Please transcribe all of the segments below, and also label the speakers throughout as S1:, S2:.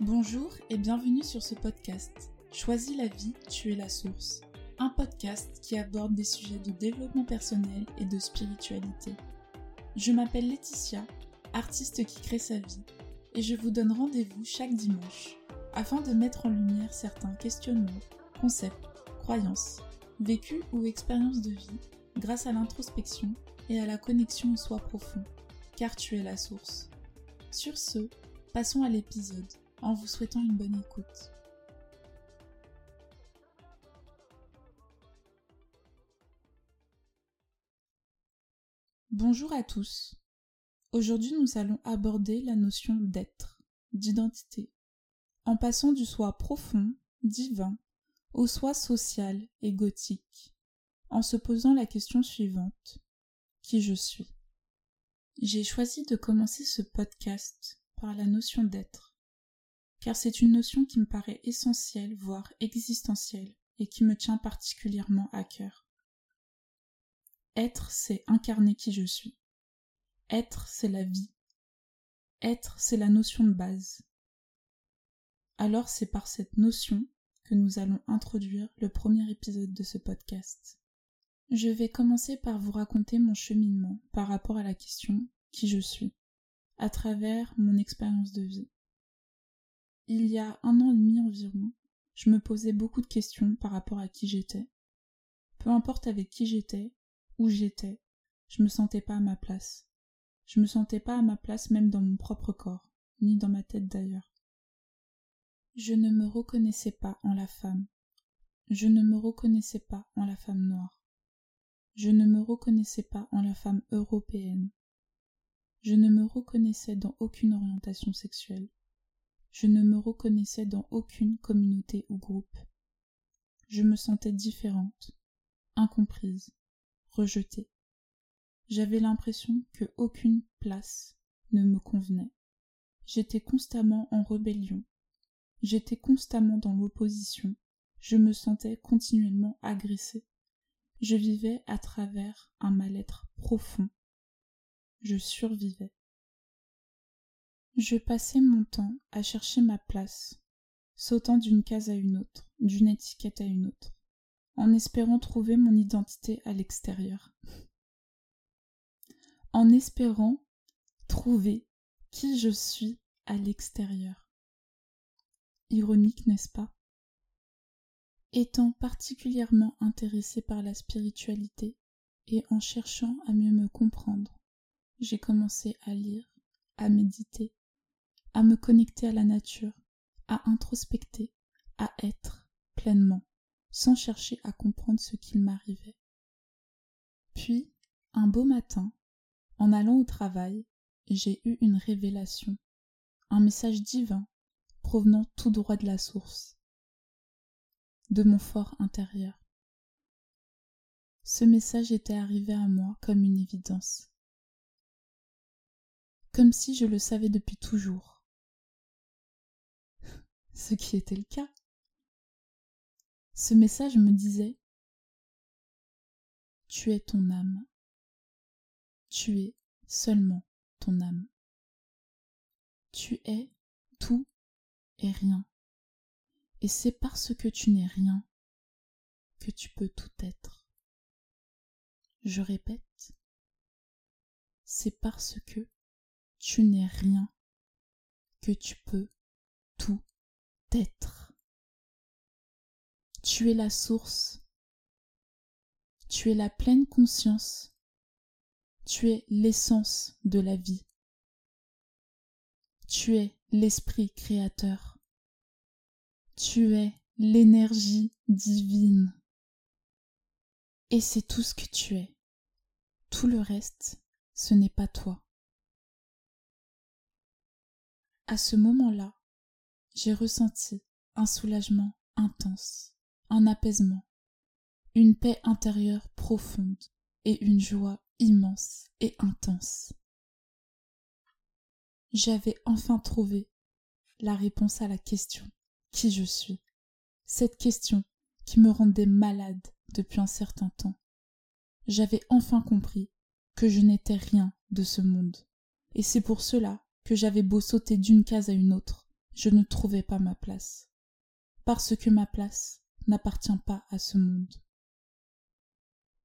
S1: Bonjour et bienvenue sur ce podcast. Choisis la vie, tu es la source. Un podcast qui aborde des sujets de développement personnel et de spiritualité. Je m'appelle Laetitia, artiste qui crée sa vie, et je vous donne rendez-vous chaque dimanche afin de mettre en lumière certains questionnements, concepts, croyances, vécus ou expériences de vie grâce à l'introspection et à la connexion au soi profond, car tu es la source. Sur ce, passons à l'épisode en vous souhaitant une bonne écoute. Bonjour à tous. Aujourd'hui nous allons aborder la notion d'être, d'identité, en passant du soi profond, divin, au soi social et gothique, en se posant la question suivante. Qui je suis? J'ai choisi de commencer ce podcast par la notion d'être, car c'est une notion qui me paraît essentielle, voire existentielle, et qui me tient particulièrement à cœur. Être, c'est incarner qui je suis. Être, c'est la vie. Être, c'est la notion de base. Alors c'est par cette notion que nous allons introduire le premier épisode de ce podcast. Je vais commencer par vous raconter mon cheminement par rapport à la question qui je suis, à travers mon expérience de vie. Il y a un an et demi environ, je me posais beaucoup de questions par rapport à qui j'étais. Peu importe avec qui j'étais, où j'étais, je me sentais pas à ma place. Je me sentais pas à ma place même dans mon propre corps, ni dans ma tête d'ailleurs. Je ne me reconnaissais pas en la femme. Je ne me reconnaissais pas en la femme noire. Je ne me reconnaissais pas en la femme européenne. Je ne me reconnaissais dans aucune orientation sexuelle. Je ne me reconnaissais dans aucune communauté ou groupe. Je me sentais différente, incomprise, rejetée j'avais l'impression que aucune place ne me convenait. J'étais constamment en rébellion. J'étais constamment dans l'opposition. Je me sentais continuellement agressée. Je vivais à travers un mal-être profond. Je survivais. Je passais mon temps à chercher ma place, sautant d'une case à une autre, d'une étiquette à une autre, en espérant trouver mon identité à l'extérieur en espérant trouver qui je suis à l'extérieur. Ironique, n'est-ce pas? Étant particulièrement intéressée par la spiritualité et en cherchant à mieux me comprendre, j'ai commencé à lire, à méditer, à me connecter à la nature, à introspecter, à être pleinement, sans chercher à comprendre ce qu'il m'arrivait. Puis, un beau matin, en allant au travail, j'ai eu une révélation, un message divin provenant tout droit de la source, de mon fort intérieur. Ce message était arrivé à moi comme une évidence, comme si je le savais depuis toujours, ce qui était le cas. Ce message me disait Tu es ton âme tu es seulement ton âme. Tu es tout et rien. Et c'est parce que tu n'es rien que tu peux tout être. Je répète, c'est parce que tu n'es rien que tu peux Tu es la source. Tu es la pleine conscience tu es l'essence de la vie. Tu es l'esprit créateur. Tu es l'énergie divine. Et c'est tout ce que tu es. Tout le reste, ce n'est pas toi. À ce moment-là, j'ai ressenti un soulagement intense, un apaisement, une paix intérieure profonde et une joie immense et intense. J'avais enfin trouvé la réponse à la question qui je suis? Cette question qui me rendait malade depuis un certain temps. J'avais enfin compris que je n'étais rien de ce monde. Et c'est pour cela que j'avais beau sauter d'une case à une autre, je ne trouvais pas ma place, parce que ma place n'appartient pas à ce monde.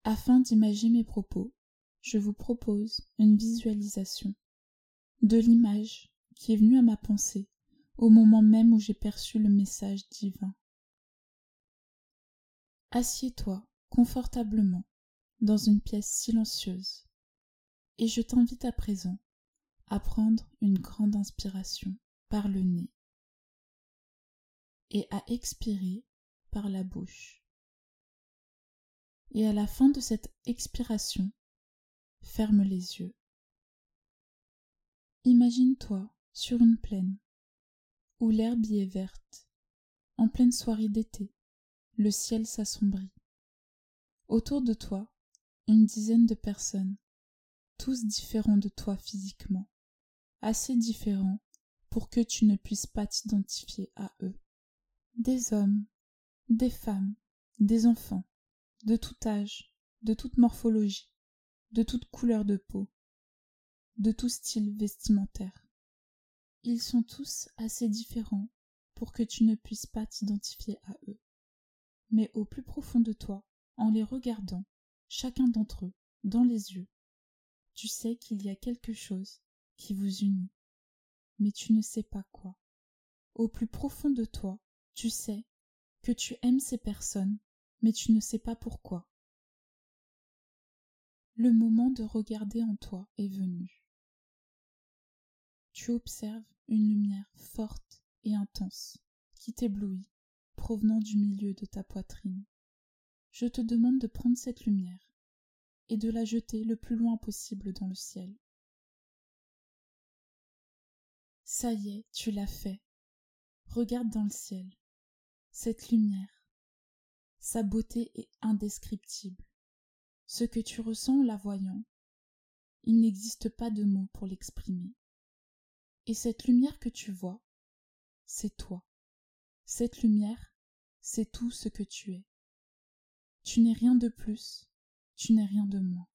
S1: Afin d'imaginer mes propos, je vous propose une visualisation de l'image qui est venue à ma pensée au moment même où j'ai perçu le message divin. Assieds-toi confortablement dans une pièce silencieuse et je t'invite à présent à prendre une grande inspiration par le nez et à expirer par la bouche. Et à la fin de cette expiration, ferme les yeux. Imagine-toi sur une plaine où l'herbe y est verte, en pleine soirée d'été, le ciel s'assombrit. Autour de toi, une dizaine de personnes, tous différents de toi physiquement, assez différents pour que tu ne puisses pas t'identifier à eux. Des hommes, des femmes, des enfants, de tout âge, de toute morphologie, de toute couleur de peau, de tout style vestimentaire. Ils sont tous assez différents pour que tu ne puisses pas t'identifier à eux. Mais au plus profond de toi, en les regardant, chacun d'entre eux, dans les yeux, tu sais qu'il y a quelque chose qui vous unit, mais tu ne sais pas quoi. Au plus profond de toi, tu sais que tu aimes ces personnes, mais tu ne sais pas pourquoi. Le moment de regarder en toi est venu. Tu observes une lumière forte et intense qui t'éblouit, provenant du milieu de ta poitrine. Je te demande de prendre cette lumière et de la jeter le plus loin possible dans le ciel. Ça y est, tu l'as fait. Regarde dans le ciel. Cette lumière. Sa beauté est indescriptible. Ce que tu ressens en la voyant, il n'existe pas de mots pour l'exprimer. Et cette lumière que tu vois, c'est toi. Cette lumière, c'est tout ce que tu es. Tu n'es rien de plus, tu n'es rien de moins.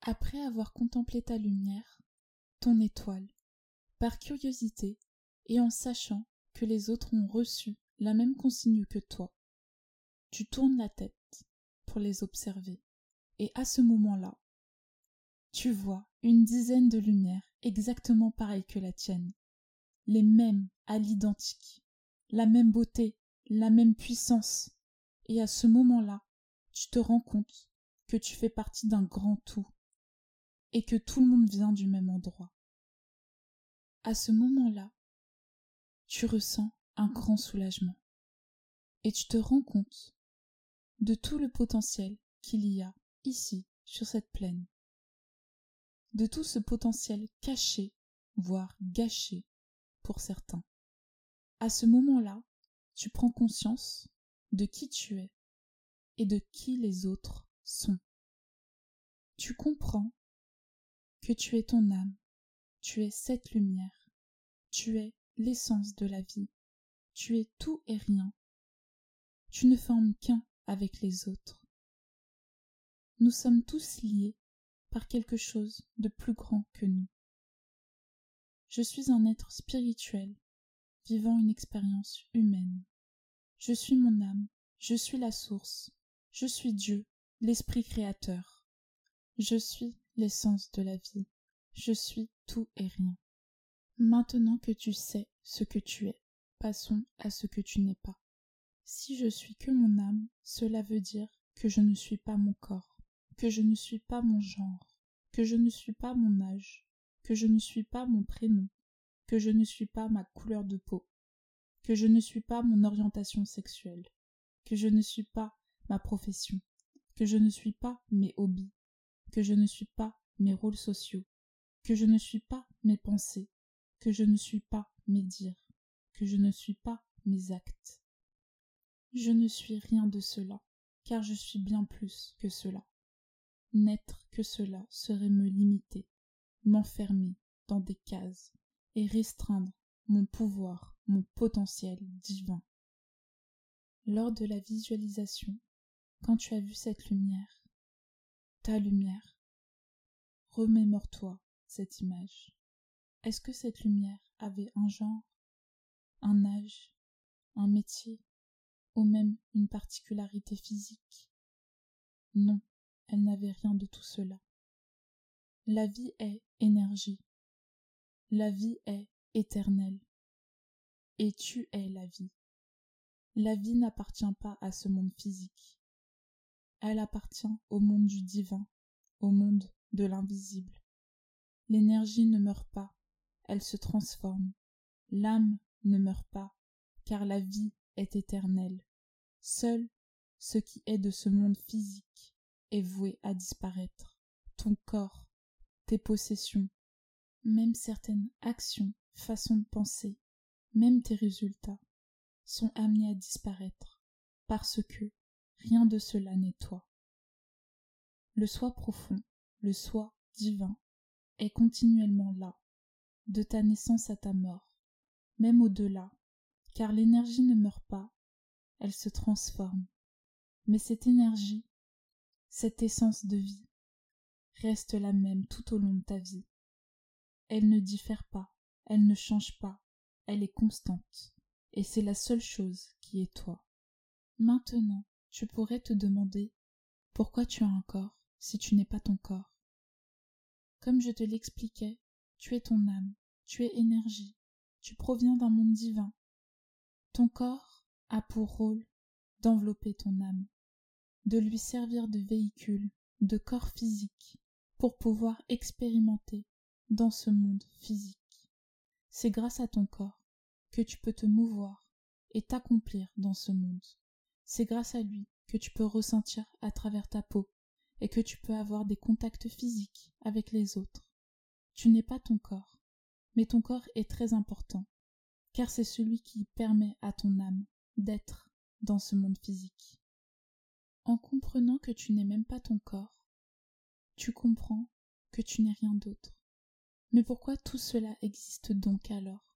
S1: Après avoir contemplé ta lumière, ton étoile, par curiosité et en sachant que les autres ont reçu la même consigne que toi, tu tournes la tête pour les observer, et à ce moment-là, tu vois une dizaine de lumières exactement pareilles que la tienne, les mêmes à l'identique, la même beauté, la même puissance, et à ce moment-là, tu te rends compte que tu fais partie d'un grand tout, et que tout le monde vient du même endroit. À ce moment-là, tu ressens un grand soulagement, et tu te rends compte de tout le potentiel qu'il y a ici sur cette plaine, de tout ce potentiel caché, voire gâché pour certains. À ce moment-là, tu prends conscience de qui tu es et de qui les autres sont. Tu comprends que tu es ton âme, tu es cette lumière, tu es l'essence de la vie, tu es tout et rien. Tu ne formes qu'un avec les autres. Nous sommes tous liés par quelque chose de plus grand que nous. Je suis un être spirituel, vivant une expérience humaine. Je suis mon âme, je suis la source, je suis Dieu, l'Esprit créateur. Je suis l'essence de la vie, je suis tout et rien. Maintenant que tu sais ce que tu es, passons à ce que tu n'es pas. Si je suis que mon âme, cela veut dire que je ne suis pas mon corps, que je ne suis pas mon genre, que je ne suis pas mon âge, que je ne suis pas mon prénom, que je ne suis pas ma couleur de peau, que je ne suis pas mon orientation sexuelle, que je ne suis pas ma profession, que je ne suis pas mes hobbies, que je ne suis pas mes rôles sociaux, que je ne suis pas mes pensées, que je ne suis pas mes dires, je ne suis pas mes actes. Je ne suis rien de cela, car je suis bien plus que cela. N'être que cela serait me limiter, m'enfermer dans des cases et restreindre mon pouvoir, mon potentiel divin. Lors de la visualisation, quand tu as vu cette lumière, ta lumière, remémore-toi cette image. Est-ce que cette lumière avait un genre, un âge, un métier, ou même une particularité physique. Non, elle n'avait rien de tout cela. La vie est énergie. La vie est éternelle. Et tu es la vie. La vie n'appartient pas à ce monde physique. Elle appartient au monde du divin, au monde de l'invisible. L'énergie ne meurt pas, elle se transforme. L'âme ne meurt pas, car la vie est éternelle. Seul ce qui est de ce monde physique est voué à disparaître. Ton corps, tes possessions, même certaines actions, façons de penser, même tes résultats sont amenés à disparaître, parce que rien de cela n'est toi. Le soi profond, le soi divin, est continuellement là, de ta naissance à ta mort, même au-delà, car l'énergie ne meurt pas, elle se transforme. Mais cette énergie, cette essence de vie, reste la même tout au long de ta vie. Elle ne diffère pas, elle ne change pas, elle est constante, et c'est la seule chose qui est toi. Maintenant, tu pourrais te demander pourquoi tu as un corps si tu n'es pas ton corps? Comme je te l'expliquais, tu es ton âme, tu es énergie, tu proviens d'un monde divin. Ton corps a pour rôle d'envelopper ton âme, de lui servir de véhicule, de corps physique, pour pouvoir expérimenter dans ce monde physique. C'est grâce à ton corps que tu peux te mouvoir et t'accomplir dans ce monde. C'est grâce à lui que tu peux ressentir à travers ta peau et que tu peux avoir des contacts physiques avec les autres. Tu n'es pas ton corps, mais ton corps est très important, car c'est celui qui permet à ton âme d'être dans ce monde physique. En comprenant que tu n'es même pas ton corps, tu comprends que tu n'es rien d'autre. Mais pourquoi tout cela existe donc alors?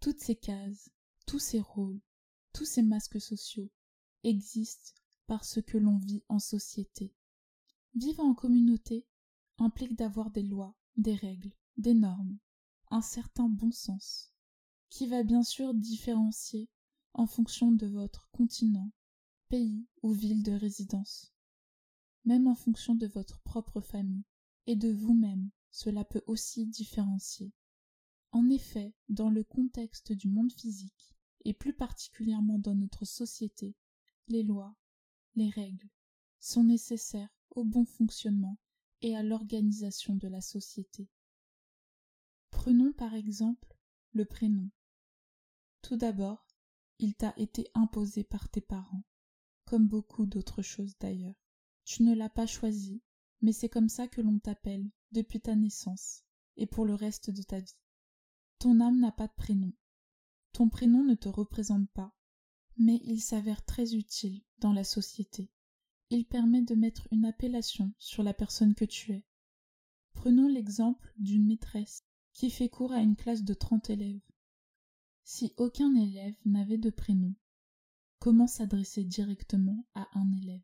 S1: Toutes ces cases, tous ces rôles, tous ces masques sociaux existent parce que l'on vit en société. Vivre en communauté implique d'avoir des lois, des règles, des normes, un certain bon sens, qui va bien sûr différencier en fonction de votre continent, pays ou ville de résidence. Même en fonction de votre propre famille et de vous-même, cela peut aussi différencier. En effet, dans le contexte du monde physique, et plus particulièrement dans notre société, les lois, les règles, sont nécessaires au bon fonctionnement et à l'organisation de la société. Prenons par exemple le prénom. Tout d'abord, il t'a été imposé par tes parents, comme beaucoup d'autres choses d'ailleurs. Tu ne l'as pas choisi, mais c'est comme ça que l'on t'appelle depuis ta naissance et pour le reste de ta vie. Ton âme n'a pas de prénom. Ton prénom ne te représente pas, mais il s'avère très utile dans la société il permet de mettre une appellation sur la personne que tu es. Prenons l'exemple d'une maîtresse qui fait cours à une classe de trente élèves. Si aucun élève n'avait de prénom, comment s'adresser directement à un élève?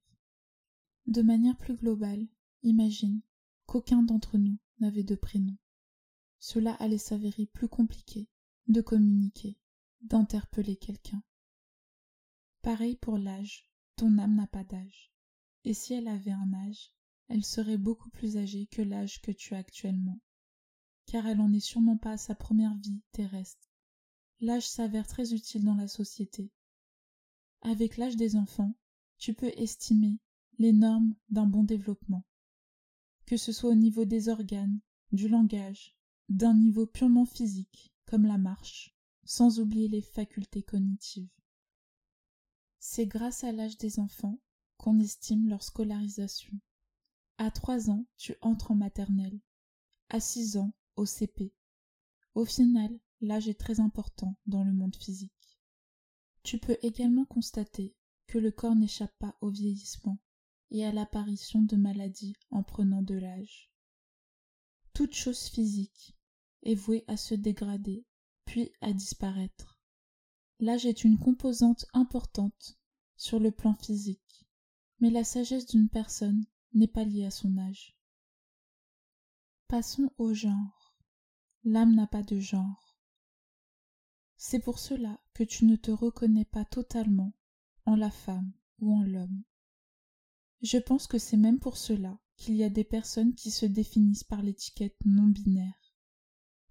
S1: De manière plus globale, imagine qu'aucun d'entre nous n'avait de prénom. Cela allait s'avérer plus compliqué de communiquer, d'interpeller quelqu'un. Pareil pour l'âge, ton âme n'a pas d'âge et si elle avait un âge, elle serait beaucoup plus âgée que l'âge que tu as actuellement, car elle n'en est sûrement pas à sa première vie terrestre. L'âge s'avère très utile dans la société. Avec l'âge des enfants, tu peux estimer les normes d'un bon développement, que ce soit au niveau des organes, du langage, d'un niveau purement physique, comme la marche, sans oublier les facultés cognitives. C'est grâce à l'âge des enfants qu'on estime leur scolarisation. À trois ans, tu entres en maternelle. À six ans, au CP. Au final, l'âge est très important dans le monde physique. Tu peux également constater que le corps n'échappe pas au vieillissement et à l'apparition de maladies en prenant de l'âge. Toute chose physique est vouée à se dégrader, puis à disparaître. L'âge est une composante importante sur le plan physique mais la sagesse d'une personne n'est pas liée à son âge. Passons au genre. L'âme n'a pas de genre. C'est pour cela que tu ne te reconnais pas totalement en la femme ou en l'homme. Je pense que c'est même pour cela qu'il y a des personnes qui se définissent par l'étiquette non binaire.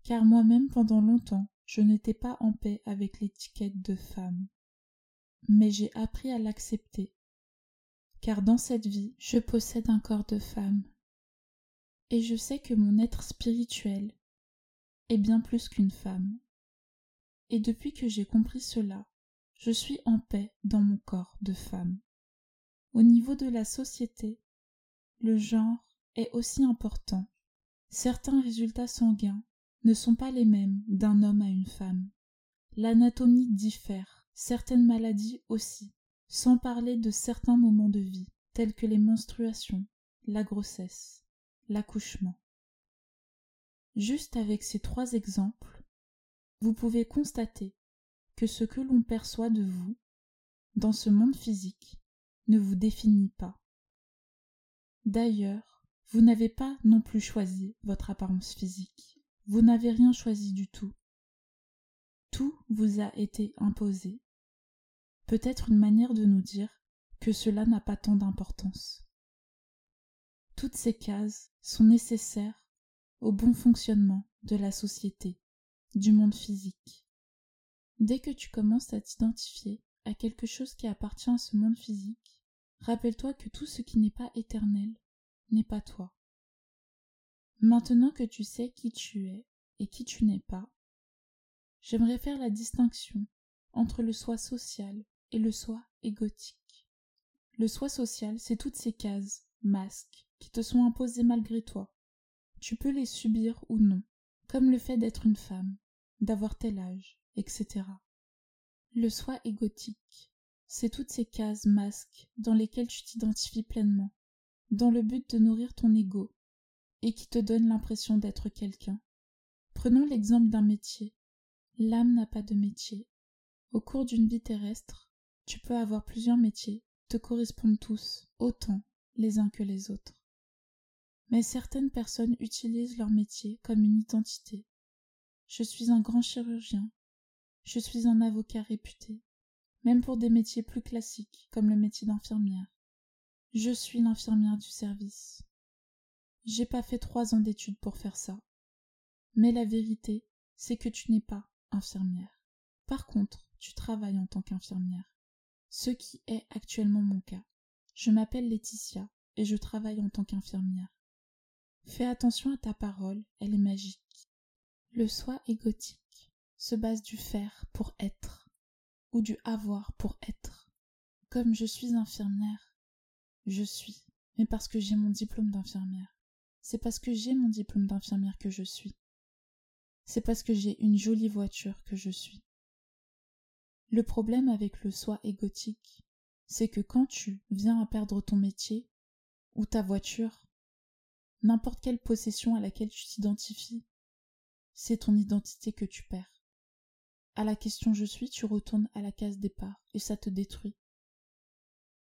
S1: Car moi-même pendant longtemps, je n'étais pas en paix avec l'étiquette de femme. Mais j'ai appris à l'accepter. Car dans cette vie, je possède un corps de femme. Et je sais que mon être spirituel est bien plus qu'une femme. Et depuis que j'ai compris cela, je suis en paix dans mon corps de femme. Au niveau de la société, le genre est aussi important. Certains résultats sanguins ne sont pas les mêmes d'un homme à une femme. L'anatomie diffère, certaines maladies aussi, sans parler de certains moments de vie, tels que les menstruations, la grossesse, l'accouchement. Juste avec ces trois exemples, vous pouvez constater que ce que l'on perçoit de vous, dans ce monde physique, ne vous définit pas. D'ailleurs, vous n'avez pas non plus choisi votre apparence physique. Vous n'avez rien choisi du tout. Tout vous a été imposé. Peut-être une manière de nous dire que cela n'a pas tant d'importance. Toutes ces cases sont nécessaires au bon fonctionnement de la société, du monde physique. Dès que tu commences à t'identifier à quelque chose qui appartient à ce monde physique, Rappelle-toi que tout ce qui n'est pas éternel n'est pas toi. Maintenant que tu sais qui tu es et qui tu n'es pas, j'aimerais faire la distinction entre le soi social et le soi égotique. Le soi social, c'est toutes ces cases, masques, qui te sont imposées malgré toi. Tu peux les subir ou non, comme le fait d'être une femme, d'avoir tel âge, etc. Le soi égotique, c'est toutes ces cases masques dans lesquelles tu t'identifies pleinement, dans le but de nourrir ton ego, et qui te donnent l'impression d'être quelqu'un. Prenons l'exemple d'un métier. L'âme n'a pas de métier. Au cours d'une vie terrestre, tu peux avoir plusieurs métiers, te correspondent tous, autant les uns que les autres. Mais certaines personnes utilisent leur métier comme une identité. Je suis un grand chirurgien. Je suis un avocat réputé même pour des métiers plus classiques, comme le métier d'infirmière. Je suis l'infirmière du service. J'ai pas fait trois ans d'études pour faire ça. Mais la vérité, c'est que tu n'es pas infirmière. Par contre, tu travailles en tant qu'infirmière. Ce qui est actuellement mon cas. Je m'appelle Laetitia et je travaille en tant qu'infirmière. Fais attention à ta parole, elle est magique. Le soi égotique se base du faire pour être ou du avoir pour être. Comme je suis infirmière, je suis, mais parce que j'ai mon diplôme d'infirmière. C'est parce que j'ai mon diplôme d'infirmière que je suis. C'est parce que j'ai une jolie voiture que je suis. Le problème avec le soi égotique, c'est que quand tu viens à perdre ton métier, ou ta voiture, n'importe quelle possession à laquelle tu t'identifies, c'est ton identité que tu perds. À la question je suis, tu retournes à la case départ, et ça te détruit.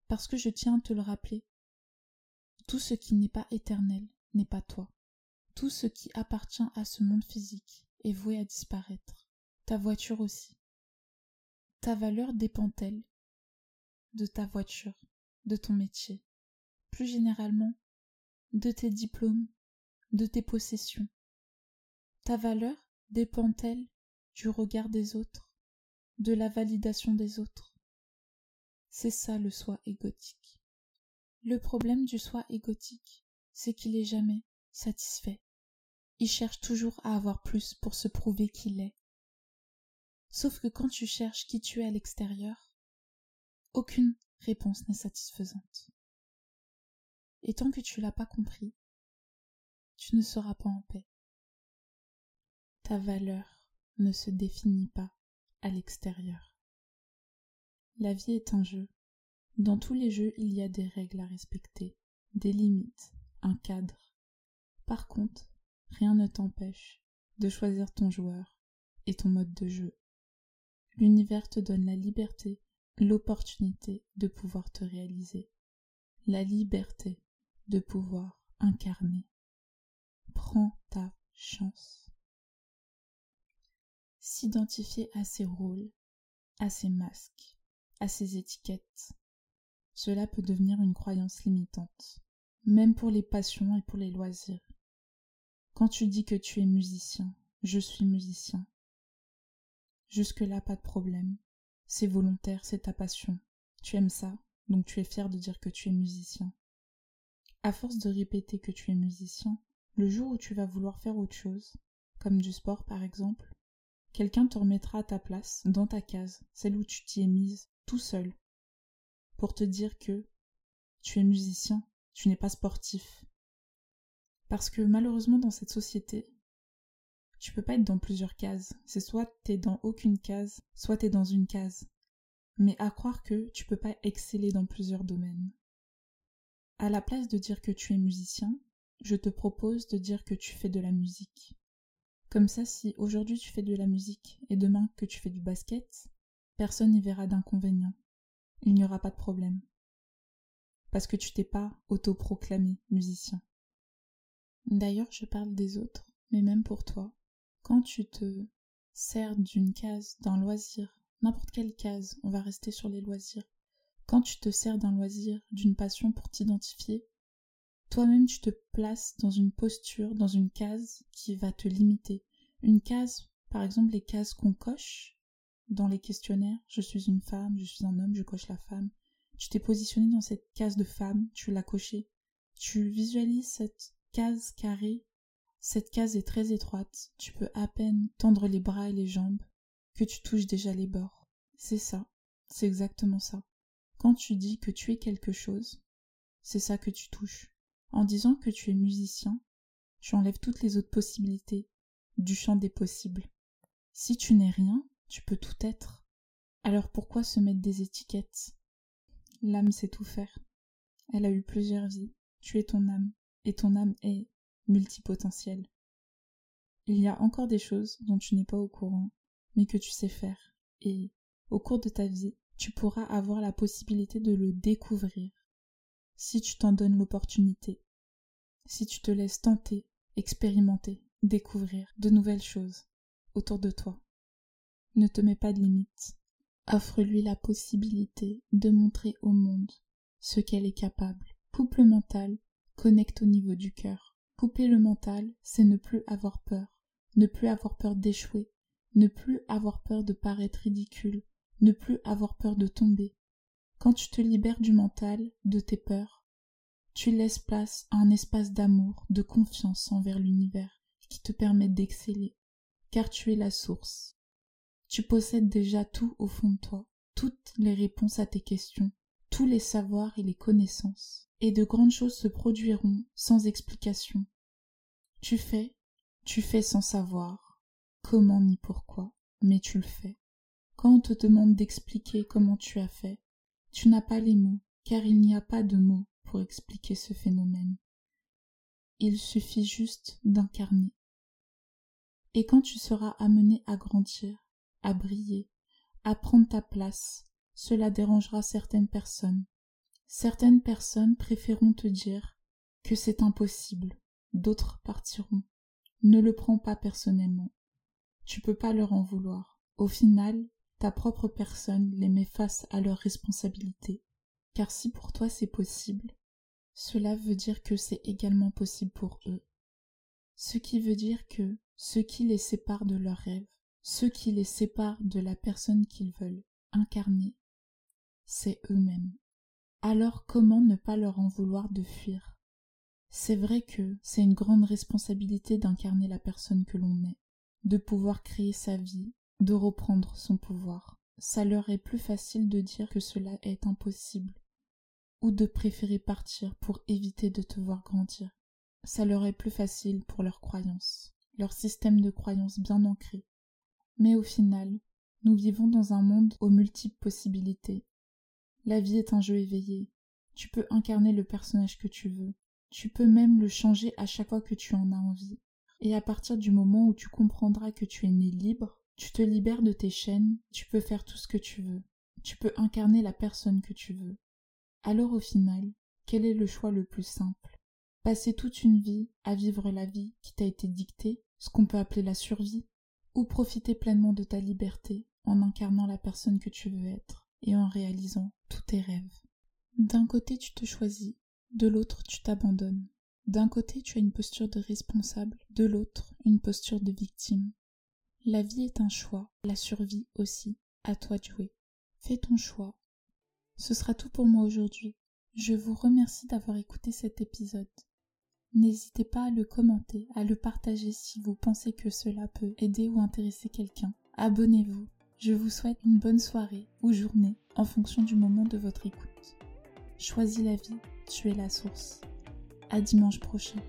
S1: Parce que je tiens à te le rappeler. Tout ce qui n'est pas éternel n'est pas toi. Tout ce qui appartient à ce monde physique est voué à disparaître. Ta voiture aussi. Ta valeur dépend-elle de ta voiture, de ton métier, plus généralement de tes diplômes, de tes possessions. Ta valeur dépend-elle du regard des autres, de la validation des autres? C'est ça le soi égotique. Le problème du soi égotique, c'est qu'il est jamais satisfait. Il cherche toujours à avoir plus pour se prouver qu'il est. Sauf que quand tu cherches qui tu es à l'extérieur, aucune réponse n'est satisfaisante. Et tant que tu l'as pas compris, tu ne seras pas en paix. Ta valeur ne se définit pas à l'extérieur. La vie est un jeu. Dans tous les jeux, il y a des règles à respecter, des limites, un cadre. Par contre, rien ne t'empêche de choisir ton joueur et ton mode de jeu. L'univers te donne la liberté, l'opportunité de pouvoir te réaliser, la liberté de pouvoir incarner. Prends ta chance. s'identifier à ses rôles, à ses masques, à ses étiquettes. Cela peut devenir une croyance limitante, même pour les passions et pour les loisirs. Quand tu dis que tu es musicien, je suis musicien. Jusque-là, pas de problème. C'est volontaire, c'est ta passion. Tu aimes ça, donc tu es fier de dire que tu es musicien. À force de répéter que tu es musicien, le jour où tu vas vouloir faire autre chose, comme du sport par exemple, quelqu'un te remettra à ta place, dans ta case, celle où tu t'y es mise, tout seul, pour te dire que tu es musicien, tu n'es pas sportif. Parce que malheureusement dans cette société, tu peux pas être dans plusieurs cases. C'est soit t'es dans aucune case, soit t'es dans une case. Mais à croire que tu peux pas exceller dans plusieurs domaines. À la place de dire que tu es musicien, je te propose de dire que tu fais de la musique. Comme ça, si aujourd'hui tu fais de la musique et demain que tu fais du basket, personne n'y verra d'inconvénient. Il n'y aura pas de problème. Parce que tu t'es pas autoproclamé musicien. D'ailleurs, je parle des autres, mais même pour toi. Quand tu te sers d'une case, d'un loisir, n'importe quelle case, on va rester sur les loisirs. Quand tu te sers d'un loisir, d'une passion pour t'identifier, toi-même tu te places dans une posture, dans une case qui va te limiter. Une case, par exemple les cases qu'on coche dans les questionnaires, je suis une femme, je suis un homme, je coche la femme. Tu t'es positionné dans cette case de femme, tu l'as cochée. Tu visualises cette case carrée. Cette case est très étroite, tu peux à peine tendre les bras et les jambes, que tu touches déjà les bords. C'est ça, c'est exactement ça. Quand tu dis que tu es quelque chose, c'est ça que tu touches. En disant que tu es musicien, tu enlèves toutes les autres possibilités du champ des possibles. Si tu n'es rien, tu peux tout être. Alors pourquoi se mettre des étiquettes? L'âme sait tout faire. Elle a eu plusieurs vies. Tu es ton âme, et ton âme est multipotentielle. Il y a encore des choses dont tu n'es pas au courant, mais que tu sais faire, et au cours de ta vie, tu pourras avoir la possibilité de le découvrir si tu t'en donnes l'opportunité, si tu te laisses tenter, expérimenter, découvrir de nouvelles choses autour de toi. Ne te mets pas de limites. Offre-lui la possibilité de montrer au monde ce qu'elle est capable. Coupe le mental, connecte au niveau du cœur. Couper le mental, c'est ne plus avoir peur, ne plus avoir peur d'échouer, ne plus avoir peur de paraître ridicule, ne plus avoir peur de tomber, quand tu te libères du mental, de tes peurs, tu laisses place à un espace d'amour, de confiance envers l'univers qui te permet d'exceller, car tu es la source. Tu possèdes déjà tout au fond de toi, toutes les réponses à tes questions, tous les savoirs et les connaissances, et de grandes choses se produiront sans explication. Tu fais, tu fais sans savoir comment ni pourquoi, mais tu le fais. Quand on te demande d'expliquer comment tu as fait, tu n'as pas les mots, car il n'y a pas de mots pour expliquer ce phénomène. Il suffit juste d'incarner. Et quand tu seras amené à grandir, à briller, à prendre ta place, cela dérangera certaines personnes. Certaines personnes préféreront te dire que c'est impossible, d'autres partiront. Ne le prends pas personnellement. Tu peux pas leur en vouloir. Au final, ta propre personne les met face à leurs responsabilités. Car si pour toi c'est possible, cela veut dire que c'est également possible pour eux. Ce qui veut dire que ce qui les sépare de leurs rêves, ce qui les sépare de la personne qu'ils veulent incarner, c'est eux-mêmes. Alors comment ne pas leur en vouloir de fuir? C'est vrai que c'est une grande responsabilité d'incarner la personne que l'on est, de pouvoir créer sa vie, de reprendre son pouvoir. Ça leur est plus facile de dire que cela est impossible, ou de préférer partir pour éviter de te voir grandir. Ça leur est plus facile pour leurs croyances, leur système de croyances bien ancré. Mais au final, nous vivons dans un monde aux multiples possibilités. La vie est un jeu éveillé. Tu peux incarner le personnage que tu veux. Tu peux même le changer à chaque fois que tu en as envie. Et à partir du moment où tu comprendras que tu es né libre, tu te libères de tes chaînes, tu peux faire tout ce que tu veux, tu peux incarner la personne que tu veux. Alors au final, quel est le choix le plus simple? Passer toute une vie à vivre la vie qui t'a été dictée, ce qu'on peut appeler la survie, ou profiter pleinement de ta liberté en incarnant la personne que tu veux être et en réalisant tous tes rêves? D'un côté, tu te choisis, de l'autre, tu t'abandonnes. D'un côté, tu as une posture de responsable, de l'autre, une posture de victime. La vie est un choix, la survie aussi. À toi de jouer. Fais ton choix. Ce sera tout pour moi aujourd'hui. Je vous remercie d'avoir écouté cet épisode. N'hésitez pas à le commenter, à le partager si vous pensez que cela peut aider ou intéresser quelqu'un. Abonnez-vous. Je vous souhaite une bonne soirée ou journée en fonction du moment de votre écoute. Choisis la vie, tu es la source. À dimanche prochain.